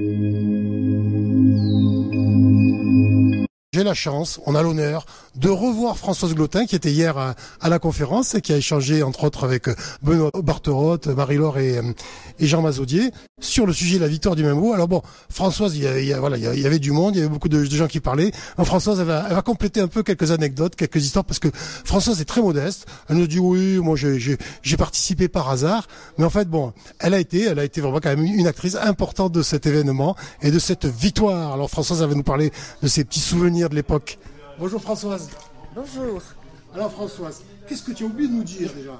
Mm-hmm. J'ai la chance, on a l'honneur de revoir Françoise Glotin qui était hier à, la conférence et qui a échangé entre autres avec euh, Benoît Barterotte, Marie-Laure et, euh, et, Jean Mazaudier sur le sujet de la victoire du Mambo. Alors bon, Françoise, il y, a, voilà, il y avait du monde, il y avait beaucoup de, gens qui parlaient. Françoise, elle va, elle va, compléter un peu quelques anecdotes, quelques histoires parce que Françoise est très modeste. Elle nous dit oui, moi j'ai participé par hasard, mais en fait bon, elle a été, elle a été vraiment quand même une actrice importante de cet événement et de cette victoire. Alors Françoise, elle va nous parler de ses petits souvenirs de l'époque. Bonjour Françoise. Bonjour. Alors Françoise, qu'est-ce que tu as oublié de nous dire déjà?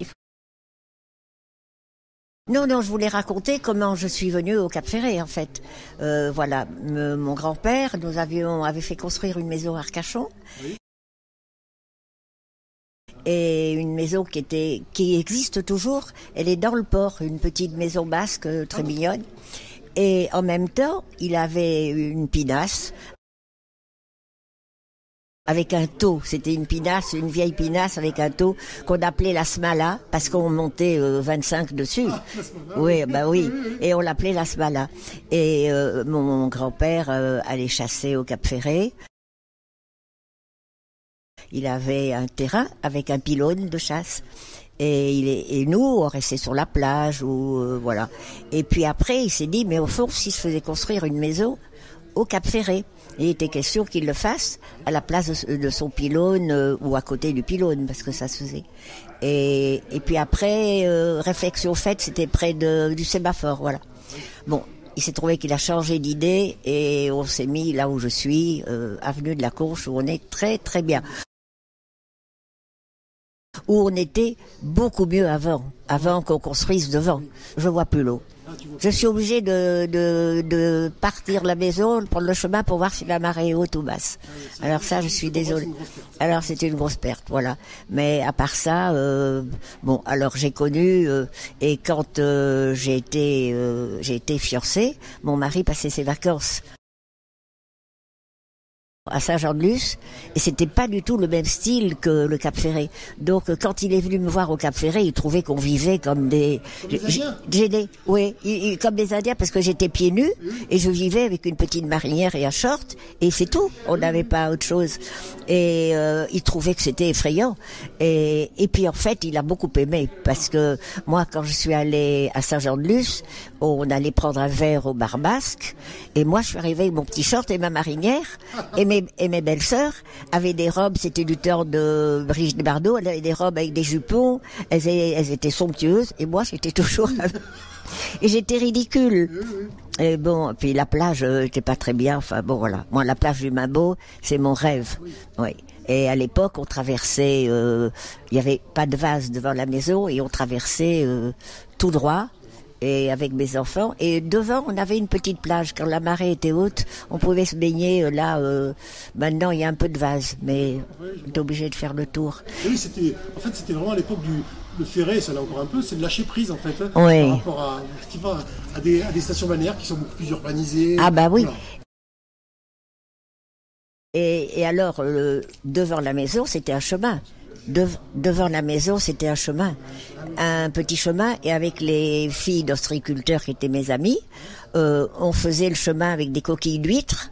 non, non, je voulais raconter comment je suis venue au Cap Ferré, en fait. Euh, voilà, mon grand-père, nous avions avait fait construire une maison à Arcachon. Et une maison qui était, qui existe toujours. Elle est dans le port, une petite maison basque euh, très ah mignonne. Et en même temps, il avait une pinasse avec un taux. C'était une pinasse, une vieille pinasse avec un taux qu'on appelait la smala parce qu'on montait 25 euh, dessus. Ah, oui, bah oui. Et on l'appelait la smala. Et euh, mon, grand-père euh, allait chasser au Cap Ferré. Il avait un terrain avec un pylône de chasse. Et, il est, et nous, on restait sur la plage ou voilà. Et puis après, il s'est dit, mais au fond, s'il se faisait construire une maison au Cap Ferré, il était question qu'il le fasse à la place de, son pylône euh, ou à côté du pylône, parce que ça se faisait. Et, puis après, euh, réflexion faite, c'était près de, du sémaphore, voilà. Bon, il s'est trouvé qu'il a changé d'idée et on s'est mis là où je suis, euh, avenue de la Courche, où on est très très bien. Où on était beaucoup mieux avant, avant qu'on construise devant. Je vois plus l'eau. Je suis obligée de, partir de la maison, prendre le chemin pour voir si la marée est haute ou basse. Alors ça, je suis désolée. Alors c'était une grosse perte, voilà. Mais à part ça, euh, bon, alors j'ai connu euh, et quand euh, j'ai été euh, j'ai été fiancée, mon mari passait ses vacances à Saint-Jean-de-Luz et c'était pas du tout le même style que le Cap Ferré. Donc quand il est venu me voir au Cap Ferré, il trouvait qu'on vivait comme des des oui, comme des Indiens parce que j'étais pieds nus et je vivais avec une petite marinière et un short et c'est tout. On n'avait pas autre chose. Et euh, il trouvait que c'était effrayant. Et, et puis en fait, il a beaucoup aimé parce que moi, quand je suis allée à Saint-Jean-de-Luz, on allait prendre un verre au bar basque et moi, je suis arrivée avec mon petit short et ma marinière et et mes belles-sœurs avaient des robes, c'était du temps de Brigitte Bardot, elles avaient des robes avec des jupons, elles, elles étaient somptueuses, et moi j'étais toujours... et j'étais ridicule. Et bon, puis la plage euh, pas très bien, enfin bon voilà. Moi la plage du Mabo, c'est mon rêve. Oui. Et à l'époque, on traversait, euh, il n'y avait pas de vase devant la maison et on traversait euh, tout droit et avec mes enfants. Et devant, on avait une petite plage. Quand la marée était haute, on pouvait se baigner euh, là. Euh, maintenant, il y a un peu de vase, mais on est obligé de faire le tour. oui, c'était, en fait, c'était vraiment à l'époque du le ferré, ça l'a encore un peu, c'est de lâcher prise en fait. Hein, oui. Par rapport à, à, des, à, des, stations balnéaires qui sont beaucoup plus urbanisées. Ah bah oui. Et, et, alors, devant la maison, c'était un chemin devant la maison, c'était un chemin, un petit chemin, et avec les filles d'ostriculteurs qui étaient mes amies, euh, on faisait le chemin avec des coquilles d'huîtres.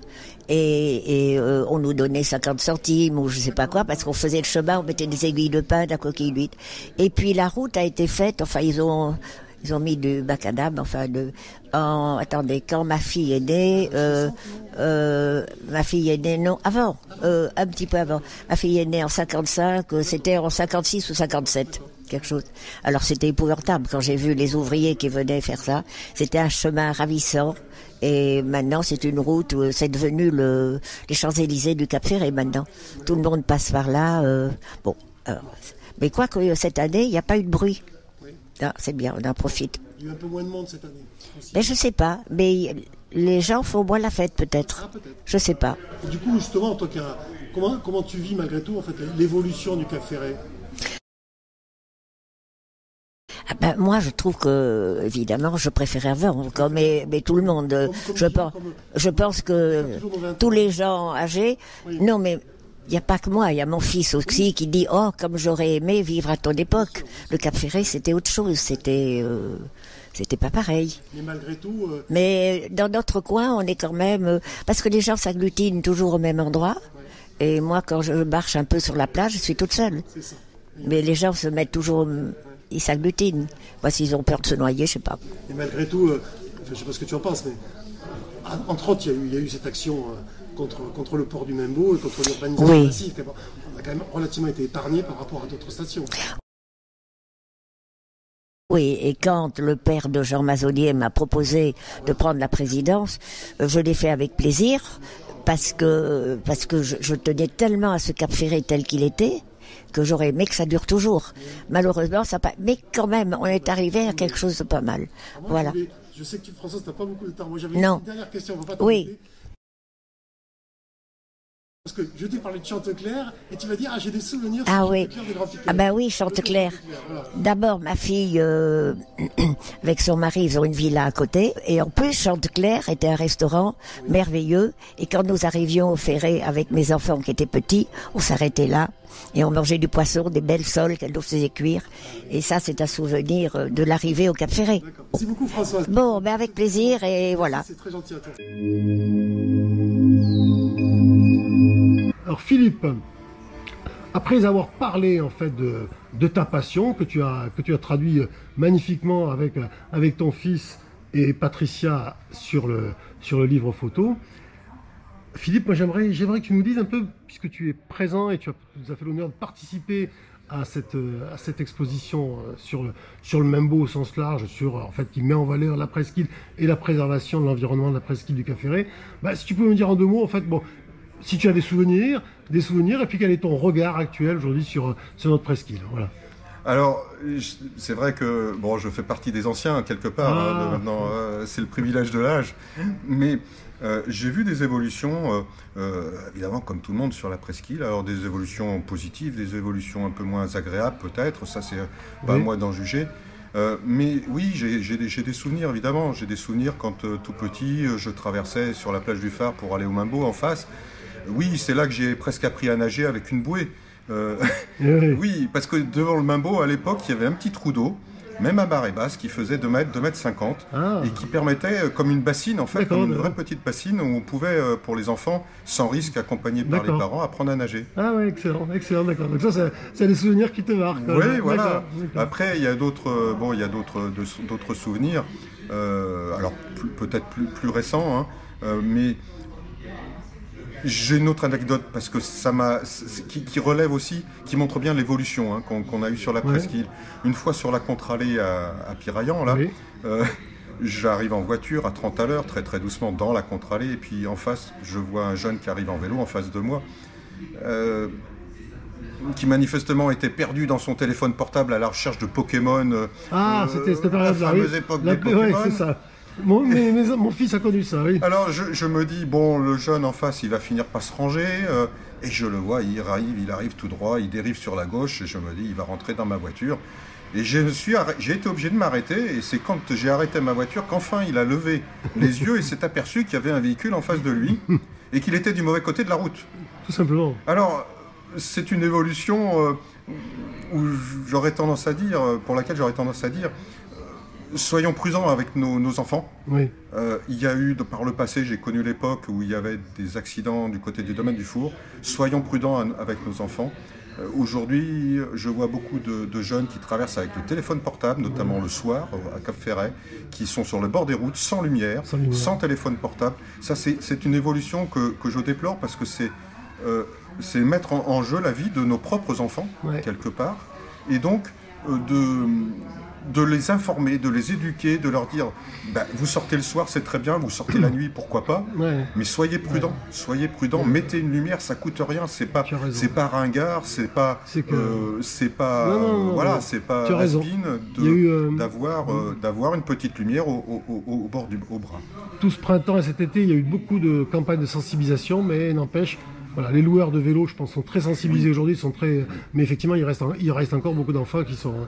Et, euh, on nous donnait 50 centimes ou je sais pas quoi parce qu'on faisait le chemin, on mettait des aiguilles de pain, de la coquille d'huître. Et puis la route a été faite. Enfin, ils ont ils ont mis du macadam, enfin de. En, attendez, quand ma fille est née, euh, euh, ma fille est née non avant, euh, un petit peu avant. Ma fille est née en 55, c'était en 56 ou 57 quelque chose. Alors c'était épouvantable quand j'ai vu les ouvriers qui venaient faire ça. C'était un chemin ravissant. Et maintenant, c'est une route, c'est devenu le, les Champs-Élysées du Cap Ferré maintenant. Tout le monde passe par là. bon, mais quoi que cette année, il n'y a pas eu de bruit. C'est bien, on en profite. Il y a eu un peu moins de monde cette année. Mais je sais pas, mais les gens font moins la fête peut-être. Ah, peut-être. Je sais pas. du coup, justement, en tant comment, comment tu vis malgré tout en fait l'évolution du Cap Ferré ah ben, moi, je trouve que, évidemment, je préférais avant, comme mais, mais tout le monde. je, pense, je pense que tous les gens âgés, non, mais Il n'y a pas que moi, il y a mon fils aussi qui dit oh comme j'aurais aimé vivre à ton époque. Le Cap Ferré c'était autre chose, c'était euh, c'était pas pareil. Mais malgré tout. Euh, Mais dans notre coin, on est quand même euh, parce que les gens s'agglutinent toujours au même endroit. Et moi, quand je marche un peu sur la plage, je suis toute seule. Ça. Mais les gens se mettent toujours, ils s'agglutinent. Moi, s'ils ont peur de se noyer, je sais pas. Et malgré tout, enfin, je sais pas ce que tu en penses, mais euh, entre autres, il y, a eu- il y a eu cette action contre, contre le port du Membo et contre l'urbanisation Oui. massive. On a quand même relativement été épargné par rapport à d'autres stations. Oui, et quand le père de Jean Mazolier m'a proposé de prendre la présidence, je l'ai fait avec plaisir parce que parce que je, je tenais tellement à ce Cap Ferré tel qu'il était que j'aurais aimé que ça dure toujours. Malheureusement, ça pas. Mais quand même, on est arrivé à quelque chose de pas mal. Moi, Voilà. je, sais que tu, François, tu n'as pas beaucoup de temps. Moi, j'avais Non. une dernière question. On va pas Oui. Parce que je t'ai parlé de Chanteclair et tu vas dire ah j'ai des souvenirs. Ah sur oui. Piquets. Ah ben oui, Chanteclair. Voilà. D'abord, ma fille, euh, avec son mari, ils ont une villa à côté. Et en plus, Chanteclair était un restaurant merveilleux. Et quand nous arrivions au Ferré avec mes enfants qui étaient petits, on s'arrêtait là. Et on mangeait du poisson, des belles soles qu'elle nous faisait cuire. Et ça, c'est un souvenir euh, de l'arrivée au Cap Ferré. Merci beaucoup Françoise. Bon, ben avec plaisir et voilà. C'est très gentil à toi. Alors Philippe, après avoir parlé en fait de, ta passion que tu as que tu as traduit magnifiquement avec avec ton fils et Patricia sur le sur le livre photo. Philippe, moi j'aimerais j'aimerais que tu nous dises un peu puisque tu es présent et tu as, tu as fait l'honneur de participer à cette euh, à cette exposition euh, sur le sur le Membo au sens large sur euh, en fait qui met en valeur la presqu'île et la préservation de l'environnement de la presqu'île du Cap Ferré. Bah, si tu peux me dire en deux mots en fait bon si tu as des souvenirs, des souvenirs, et puis quel est ton regard actuel aujourd'hui sur, sur notre presqu'île Voilà. Alors, c'est vrai que bon, je fais partie des anciens quelque part. Ah. hein, de maintenant, euh, c'est le privilège de l'âge. Mais euh, j'ai vu des évolutions, euh, évidemment, comme tout le monde sur la presqu'île. Alors des évolutions positives, des évolutions un peu moins agréables peut-être. Ça, c'est pas Oui. à moi d'en juger. Euh, mais oui, j'ai j'ai des, des souvenirs évidemment. J'ai des souvenirs quand euh, tout petit, je traversais sur la plage du Phare pour aller au Mimbo en face. Oui, c'est là que j'ai presque appris à nager avec une bouée. Euh, Oui. oui, parce que devant le Mimbo, à l'époque, il y avait un petit trou d'eau, même à marée basse, qui faisait 2 mètres, 2 mètres 50, Ah. et qui permettait, euh, comme une bassine, en fait, comme une vraie petite bassine, où on pouvait, euh, pour les enfants, sans risque, accompagnés par les parents, apprendre à nager. Ah ouais, excellent, excellent, d'accord. Donc ça, c'est- des souvenirs qui te marquent. Oui, voilà. Après, il y a d'autres, bon, il y a d'autres, de- d'autres souvenirs. euh, alors peut-être plus, plus récents, hein, mais j'ai une autre anecdote parce que ça m'a, qui, qui relève aussi, qui montre bien l'évolution hein, qu'on, a eue sur la Ouais. presqu'île. Une fois sur la contre-allée à, à Piraillan, là, Oui. euh, j'arrive en voiture à 30 à l'heure, très très doucement dans la contre-allée, et puis en face, je vois un jeune qui arrive en vélo en face de moi. euh, qui manifestement était perdu dans son téléphone portable à la recherche de Pokémon. euh, Ah, euh, c'était cette la période-là, oui. fameuse époque La- des ouais, Pokémon. ça. Mon, mes- mes- mon fils a connu ça, oui. Alors je, je me dis, bon, le jeune en face, il va finir par se ranger, euh, et je le vois, il arrive, il arrive tout droit, il dérive sur la gauche, et je me dis, il va rentrer dans ma voiture. Et je suis j'ai été obligé de m'arrêter, et c'est quand j'ai arrêté ma voiture qu'enfin il a levé les yeux et s'est aperçu qu'il y avait un véhicule en face de lui, et qu'il était du mauvais côté de la route. Tout simplement. Alors, c'est une évolution euh, où j'aurais tendance à dire, pour laquelle j'aurais tendance à dire, soyons prudents avec nos, nos enfants. Oui. Euh, il y a eu, par le passé, j'ai connu l'époque où il y avait des accidents du côté du domaine du four. Soyons prudents avec nos enfants. Euh, Aujourd'hui, je vois beaucoup de, de jeunes qui traversent avec le téléphone portable, notamment le soir euh, à Cap Ferret, qui sont sur le bord des routes, sans lumière, Sans lumière. téléphone portable. Ça, c'est une évolution que, que je déplore parce que c'est euh, mettre en, en jeu la vie de nos propres enfants, quelque part, et donc de, de les informer, de les éduquer, de leur dire bah, vous sortez le soir, c'est très bien, vous sortez la nuit, pourquoi pas, Ouais. mais soyez prudents, soyez prudents, mettez une lumière, ça coûte rien, c'est pas, c'est pas ringard, c'est pas, C'est que- euh, c'est pas, Non, non, non, voilà, c'est pas euh, d'avoir, euh, d'avoir une petite lumière au, au- au- au bord du au bras. Tout ce printemps et cet été, il y a eu beaucoup de campagnes de sensibilisation, mais n'empêche, voilà, les loueurs de vélos, je pense, sont très sensibilisés aujourd'hui, sont très, mais effectivement, il reste, il reste encore beaucoup d'enfants qui sont,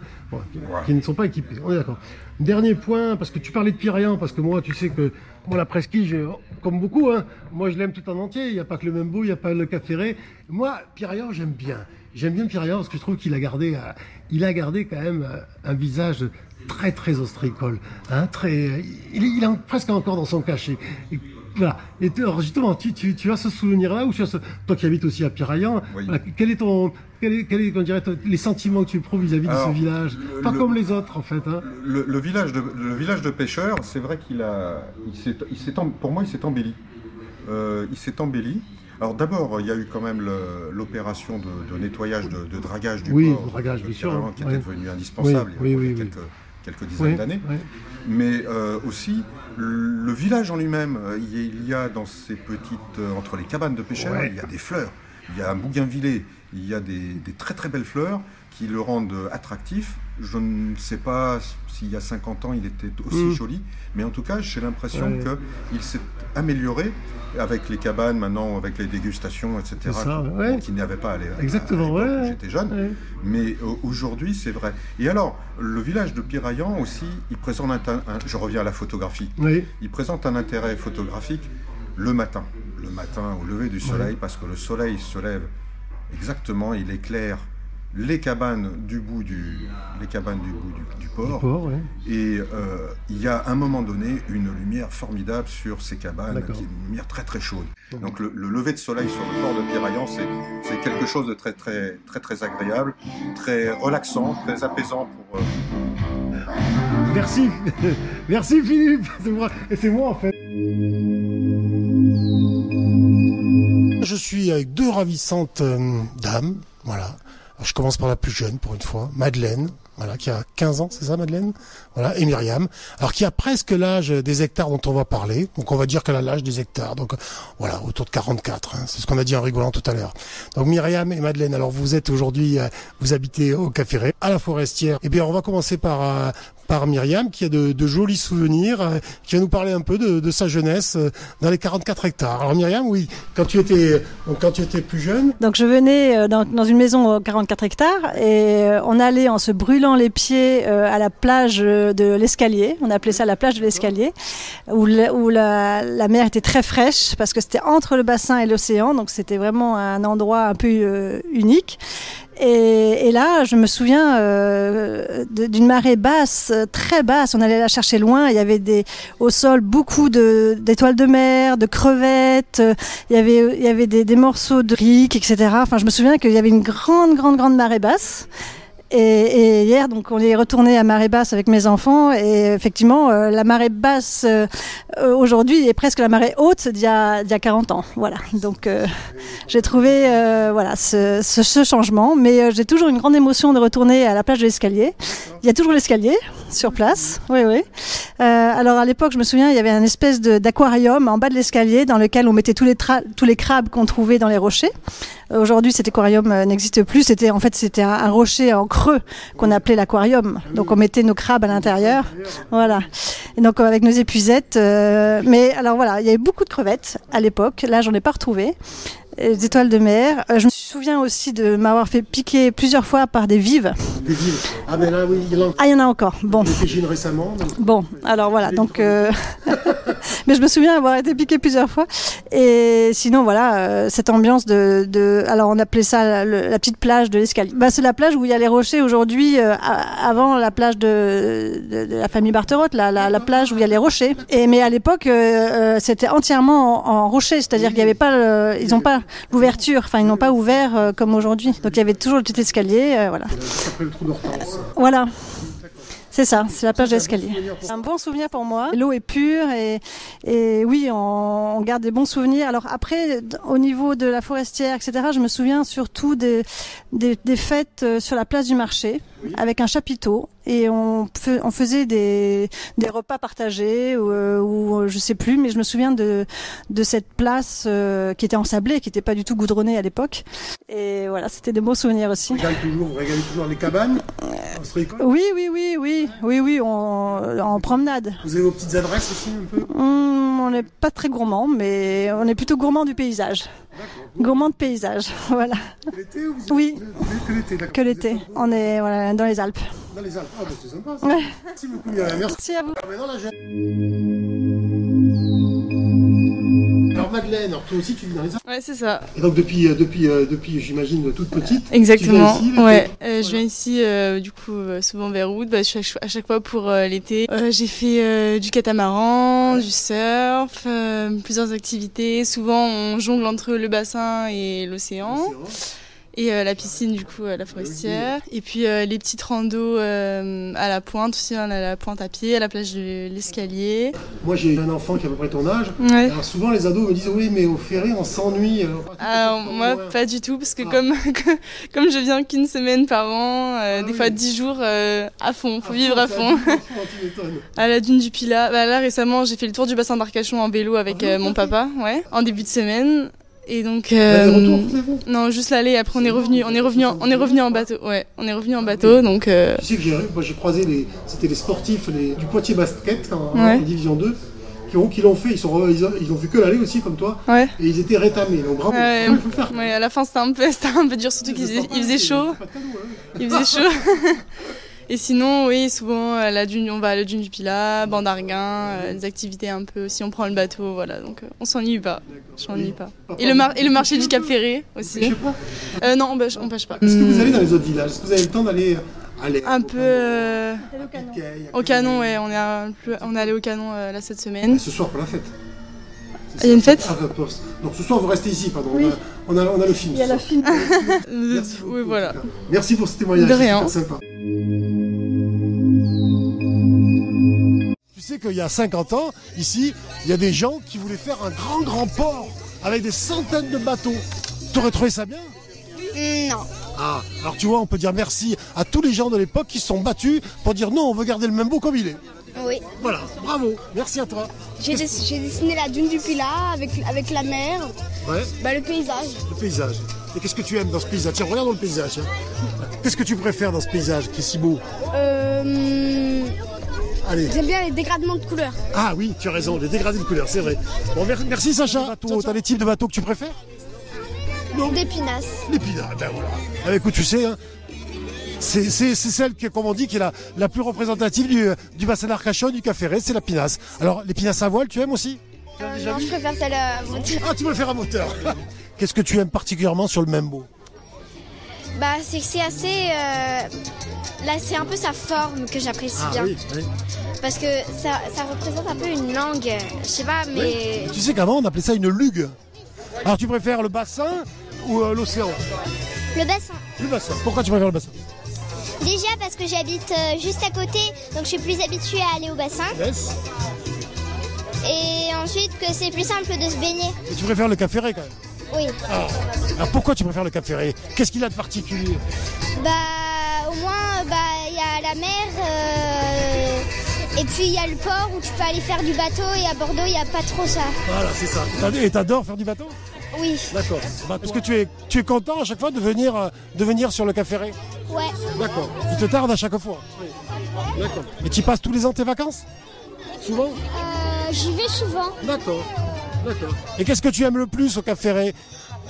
qui, ne sont pas équipés. On est d'accord. Dernier point, parce que tu parlais de Pyréan, parce que moi, tu sais que moi, la presqu'île, comme beaucoup, hein, moi, je l'aime tout en entier. Il n'y a pas que le Membo, il n'y a pas le Cap Ferré. Moi, Pyréan, j'aime bien. J'aime bien Pyréan parce que je trouve qu'il a gardé, euh, il a gardé quand même euh, un visage très très ostricole, hein, très, il, il est presque encore dans son cachet. Voilà. Et alors justement, tu, tu, tu as ce souvenir-là, ou tu as ce, toi qui habites aussi à Piraillan, quel est ton, quel est, quel est dirait, les sentiments que tu éprouves vis-à-vis de ce village Pas comme les autres en fait. Hein. Le, village de, le village de pêcheurs, c'est vrai qu'il a, il il pour moi, il s'est embelli. Euh, il s'est embelli. Alors d'abord, il y a eu quand même l'opération de, nettoyage, de, dragage du oui, port, dragage, bien sûr, qui était devenu indispensable il y a quelques, quelques, dizaines d'années. Mais euh, aussi, le village en lui-même, euh, il y a dans ces petites, euh, entre les cabanes de pêcheurs, il y a des fleurs, il y a un bougainvillet, il y a des, des très très belles fleurs qui le rendent attractif. Je ne sais pas s'il y a 50 ans il était aussi mm. joli, mais en tout cas j'ai l'impression qu'il s'est amélioré avec les cabanes maintenant, avec les dégustations, etc. Qu'il n'y avait pas à Exactement, à j'étais jeune. Mais aujourd'hui c'est vrai. Et alors le village de Piraillan aussi, il présente un, je reviens à la photographie. Il présente un intérêt photographique le matin, le matin au lever du soleil, parce que le soleil se lève exactement, il éclaire les cabanes du bout du, les cabanes du, bout du, port. Et euh, il y a à un moment donné une lumière formidable sur ces cabanes, qui est une lumière très très chaude. Donc le, lever de soleil sur le port de Piraillan, c'est quelque chose de très très très très agréable, très relaxant, très apaisant pour. Euh, Merci, merci Philippe. Et c'est moi en fait. Je suis avec deux ravissantes euh, dames, voilà je commence par la plus jeune pour une fois, Madeleine, voilà, qui a 15 ans, c'est ça Madeleine? Voilà, et Myriam, alors qui a presque l'âge des hectares dont on va parler, donc on va dire qu'elle a l'âge des hectares, donc voilà, autour de 44, hein, c'est ce qu'on a dit en rigolant tout à l'heure. Donc Myriam et Madeleine, alors vous êtes aujourd'hui, euh, vous habitez au Café à la Forestière, eh bien on va commencer par, euh, par Myriam, qui a de, de jolis souvenirs, euh, qui va nous parler un peu de, de, sa jeunesse euh, dans les 44 hectares. Alors Myriam, oui, quand tu étais, quand tu étais plus jeune. Donc je venais euh, dans, dans une maison aux 44 hectares et on allait en se brûlant les pieds à la plage de l'escalier. On appelait ça la plage de l'escalier, où, où la, la, mer était très fraîche parce que c'était entre le bassin et l'océan, donc c'était vraiment un endroit un peu unique. Et, et, là, je me souviens euh, d'une marée basse, très basse. On allait la chercher loin. Il y avait des, au sol beaucoup d'étoiles de, mer, de crevettes. Il y avait, il y avait des, des morceaux de riz, etc. Enfin, je me souviens qu'il y avait une grande, grande, grande marée basse. Et, et, hier, donc, on est retourné à marée basse avec mes enfants. Et effectivement, euh, la marée basse euh, aujourd'hui est presque la marée haute d'il y a, y a 40 ans. Voilà. Donc, euh, j'ai trouvé voilà ce, ce, ce, changement. Mais j'ai toujours une grande émotion de retourner à la plage de l'escalier. Il y a toujours l'escalier sur place. Oui, oui. alors, à l'époque, je me souviens, il y avait un espèce d'aquarium en bas de l'escalier dans lequel on mettait tous les, tous les crabes qu'on trouvait dans les rochers. Aujourd'hui, cet aquarium n'existe plus. C'était en fait c'était un, un rocher en qu'on appelait l'aquarium. Donc on mettait nos crabes à l'intérieur. Voilà. Et donc avec nos épuisettes. Euh, mais alors voilà, il y avait beaucoup de crevettes à l'époque. Là, j'en ai pas retrouvé les étoiles de mer. Euh, je me souviens aussi de m'avoir fait piquer plusieurs fois par des vives. Des vives Ah, mais là, oui, il y en a. Ah, il y en a encore. Bon. Des récemment. Bon, alors voilà. Donc, euh... mais je me souviens avoir été piqué plusieurs fois. Et sinon, voilà, euh, cette ambiance de, de, Alors, on appelait ça la, la petite plage de l'escalier. Bah, c'est la plage où il y a les rochers aujourd'hui, euh, avant la plage de, de, de, la famille Barterotte, la, la, la, plage où il y a les rochers. Et, mais à l'époque, euh, c'était entièrement en, en rocher, c'est-à-dire qu'il n'y avait pas. Le, ils n'ont pas l'ouverture. Enfin, ils n'ont pas ouvert euh, comme aujourd'hui. Donc il y avait toujours le petit escalier. Voilà. Voilà. C'est ça, c'est la plage d'escalier. C'est un bon souvenir pour moi. L'eau est pure et, et oui, on, on, garde des bons souvenirs. Alors après, au niveau de la forestière, etc., je me souviens surtout des, des, des fêtes euh, sur la place du marché avec un chapiteau et on, on faisait des, des, repas partagés ou, euh, ou, je sais plus, mais je me souviens de, de cette place euh, qui était ensablée, qui n'était pas du tout goudronnée à l'époque. Et voilà, c'était des beaux souvenirs aussi. Vous toujours, vous toujours les cabanes Oui, oui, oui, oui, oui, oui, on, en promenade. Vous avez vos petites adresses aussi un peu? Hum, On n'est pas très gourmand, mais on est plutôt gourmand du paysage. Gourmand de paysage, voilà. L'été ou vous Oui. Que l'été, d'accord. Que l'été. On est voilà, dans les Alpes. Dans les Alpes. Ah, bah, c'est sympa. Ça. Ouais. Merci beaucoup, Myriam. Merci. Merci à vous. Là, j'ai- Alors, Madeleine, alors toi aussi, tu vis dans les Alpes. Ouais, c'est ça. Et donc, depuis, euh, depuis, euh, depuis j'imagine, toute petite. Exactement. Tu viens ici, ouais. Euh, je viens ici, euh, du coup, souvent vers août, bah, chaque, à chaque fois pour euh, l'été. Euh, j'ai fait du catamaran, du surf, plusieurs activités. Souvent, on jongle entre le bassin et l'océan. Et euh, la piscine, du coup, à la forestière. Et puis euh, les petites randos euh, à la pointe aussi, on a la pointe à pied, à la plage de l'escalier. Moi, j'ai un enfant qui a à peu près ton âge. Ouais. Alors, souvent, les ados me disent Oui, mais au ferry, on s'ennuie. euh, peut-être moi, pas du tout, parce que Ah. comme, comme je viens qu'une semaine par an, euh, Ah des oui. fois 10 jours euh, à fond, faut Ah, vivre à fond. À la dune du Pilat. Bah, là, récemment, j'ai fait le tour du bassin d'Arcachon en vélo avec Ah, euh, mon papa, ouais, en début de semaine. Et donc, L'aller-retour, euh, non, juste l'aller. Après, on est revenu, on est revenu, en- on est revenu en bateau. Ouais, on est revenu en bateau, donc. euh, Tu sais que j'ai moi, j'ai croisé les, c'était les sportifs les- du Poitiers Basket en, en Ouais. division 2 qui ont, qui l'ont fait. Ils, sont, ils, ont, ils ont vu que l'aller aussi, comme toi, Ouais. et ils étaient rétamés. Donc bravo, Ouais. il faut le faire. Ouais, à la fin, c'était un peu, c'était un peu dur, surtout qu'il faisait, il faisait chaud. Hein. Il faisait chaud. Et sinon, oui, souvent, à la dune, on va à la dune du Pilat, banc d'Arguin, euh, des activités un peu, si on prend le bateau, voilà, donc euh, on s'ennuie pas. Je m'ennuie pas. Et le, mar- et le marché du Cap Ferré Je aussi. sais pas? Euh, non, on pêche, on pêche pas. Est-ce que vous allez dans les autres villages? Est-ce que vous avez le temps d'aller aller Un peu euh, au canon, ouais, on est, on allé au canon euh, là cette semaine. Ce soir pour la fête. Il y a une fête? Ah. Donc ce soir vous restez ici, pardon. On, a, on, a, on a le film. Il y a la. Euh, Merci oui, voilà. Merci pour ce témoignage. De rien. super sympa. Qu'il y a 50 ans, ici, il y a des gens qui voulaient faire un grand, grand port avec des centaines de bateaux. Tu aurais trouvé ça bien? Non. Ah, alors tu vois, on peut dire merci à tous les gens de l'époque qui se sont battus pour dire non, on veut garder le même beau comme il est. Oui. Voilà, bravo, merci à toi. J'ai dessiné la dune du Pilat avec, avec la mer, Ouais, bah, le paysage. le paysage. Et qu'est-ce que tu aimes dans ce paysage? Tiens, regarde dans le paysage. hein. Qu'est-ce que tu préfères dans ce paysage qui est si beau? Euh, Allez. J'aime bien les dégradements de couleurs. Ah oui, tu as raison, les dégradés de couleurs, c'est vrai. Bon, mer- merci Sacha. T'as des types de bateaux que tu préfères? Des pinasses. Les pinards, ben voilà. Ah, écoute, tu sais, hein, c'est c'est- c'est celle qui, comme on dit, qui est la, la plus représentative du, du bassin d'Arcachon, du Café c'est la pinasse. Alors, les pinasses à voile, tu aimes aussi? Euh, non, je préfère celle à moteur. Ah, tu veux le faire à moteur Qu'est-ce que tu aimes particulièrement sur le Membo? Bah, c'est que c'est assez. euh, Là, c'est un peu sa forme que j'apprécie bien. Ah oui, oui. Parce que ça, ça représente un peu une langue. Je sais pas, mais. Tu sais qu'avant, on appelait ça une lugue. Alors, tu préfères le bassin ou euh, l'océan? Le bassin. Le bassin. Pourquoi tu préfères le bassin? Déjà parce que j'habite euh, juste à côté, donc je suis plus habituée à aller au bassin. Yes. Et ensuite que c'est plus simple de se baigner. Et tu préfères le Cap Ferré quand même Oui. Ah. Alors, pourquoi tu préfères le Cap Ferré? Qu'est-ce qu'il a de particulier? Bah au moins bah il y a la mer euh, et puis il y a le port où tu peux aller faire du bateau et à Bordeaux il n'y a pas trop ça. Voilà, c'est ça. Et t'adores faire du bateau? Oui. D'accord. Bah, Est-ce que tu es, tu es content à chaque fois de venir, euh, de venir sur le Cap Ferré? Ouais. D'accord. Il te tarde à chaque fois D'accord. Et tu passes tous les ans tes vacances? Souvent? Euh, J'y vais souvent. D'accord. D'accord. Et qu'est-ce que tu aimes le plus au Cap Ferré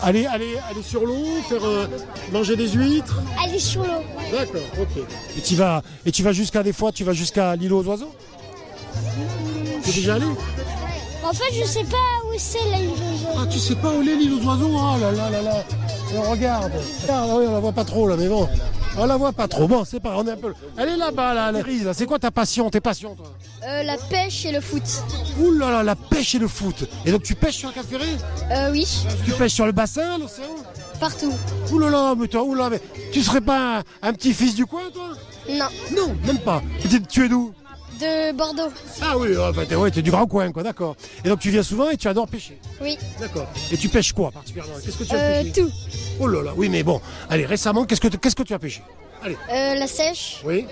aller, aller, aller sur l'eau, faire euh, manger des huîtres? Aller sur l'eau. D'accord, ok. Et tu vas, et tu vas jusqu'à des fois, tu vas jusqu'à l'île aux oiseaux? Tu es déjà allé? En fait je sais pas où c'est là Ah, tu sais pas où est l'île aux oiseaux? Oh là là là là regarde. Ah, oui, on la voit pas trop là, mais bon. On la voit pas trop. Bon, c'est pas, on est un peu. Elle est là-bas, là, la grise, là. C'est quoi ta passion, tes passions, toi Euh, la pêche et le foot. Ouh là là, la pêche et le foot. Et donc tu pêches sur un Cap Ferré Euh, oui, Tu pêches sur le bassin, l'océan partout. Ouh là là, mais toi, ouh là, mais tu serais pas un, un petit fils du coin, toi Non, Non, même pas. Tu- Tu es d'où de Bordeaux. Ah oui, ah, bah, t'es ouais, t'es du grand coin, quoi, d'accord. Et donc tu viens souvent et tu adores pêcher. Oui. D'accord. Et tu pêches quoi particulièrement? Qu'est-ce que tu as Euh, pêché? tout. Oh là là, oui, mais bon. Allez, récemment, qu'est-ce que, tu- qu'est-ce que tu as pêché? Allez, Euh, la sèche. oui.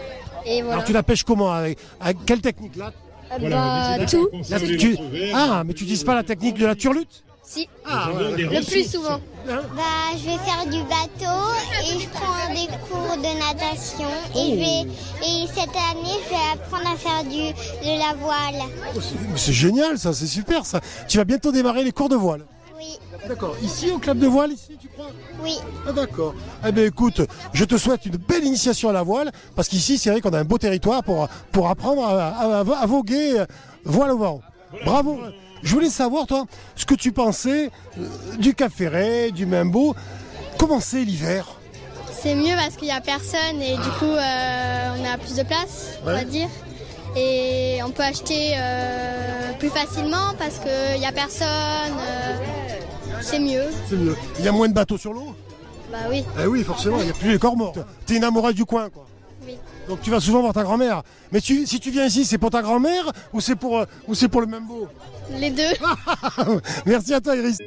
Et voilà. Alors tu la pêches comment? Avec, avec quelle technique là, Euh, bah, tout. Tu- Ah, mais tu utilises pas la technique de la turlute? Si, Ah, le plus souvent. Hein Bah je vais faire du bateau et je prends des cours de natation et je vais et cette année je vais apprendre à faire du de la voile. Oh, c'est- génial ça, c'est super ça. Tu vas bientôt démarrer les cours de voile. Oui, D'accord. Ici, au club de voile, ici, tu crois? Oui. Ah d'accord. Eh bien écoute, je te souhaite une belle initiation à la voile, parce qu'ici c'est vrai qu'on a un beau territoire pour, pour apprendre à, à- à voguer euh, voile au vent. Bravo. Je voulais savoir, toi, ce que tu pensais euh, du Cap Ferret, du Mimbo. Comment c'est l'hiver? C'est mieux parce qu'il n'y a personne et du coup euh, on a plus de place, on va dire. Et on peut acheter euh, plus facilement parce qu'il n'y a personne. euh, c'est mieux. C'est mieux. Il y a moins de bateaux sur l'eau? Bah oui. Eh oui, forcément, il n'y a plus les corps morts. T'es une amoureuse du coin, quoi. Oui. Donc tu vas souvent voir ta grand-mère. Mais tu, si tu viens ici, c'est pour ta grand-mère ou c'est pour, euh, ou c'est pour le Mimbo Les deux. Merci à toi, Iris.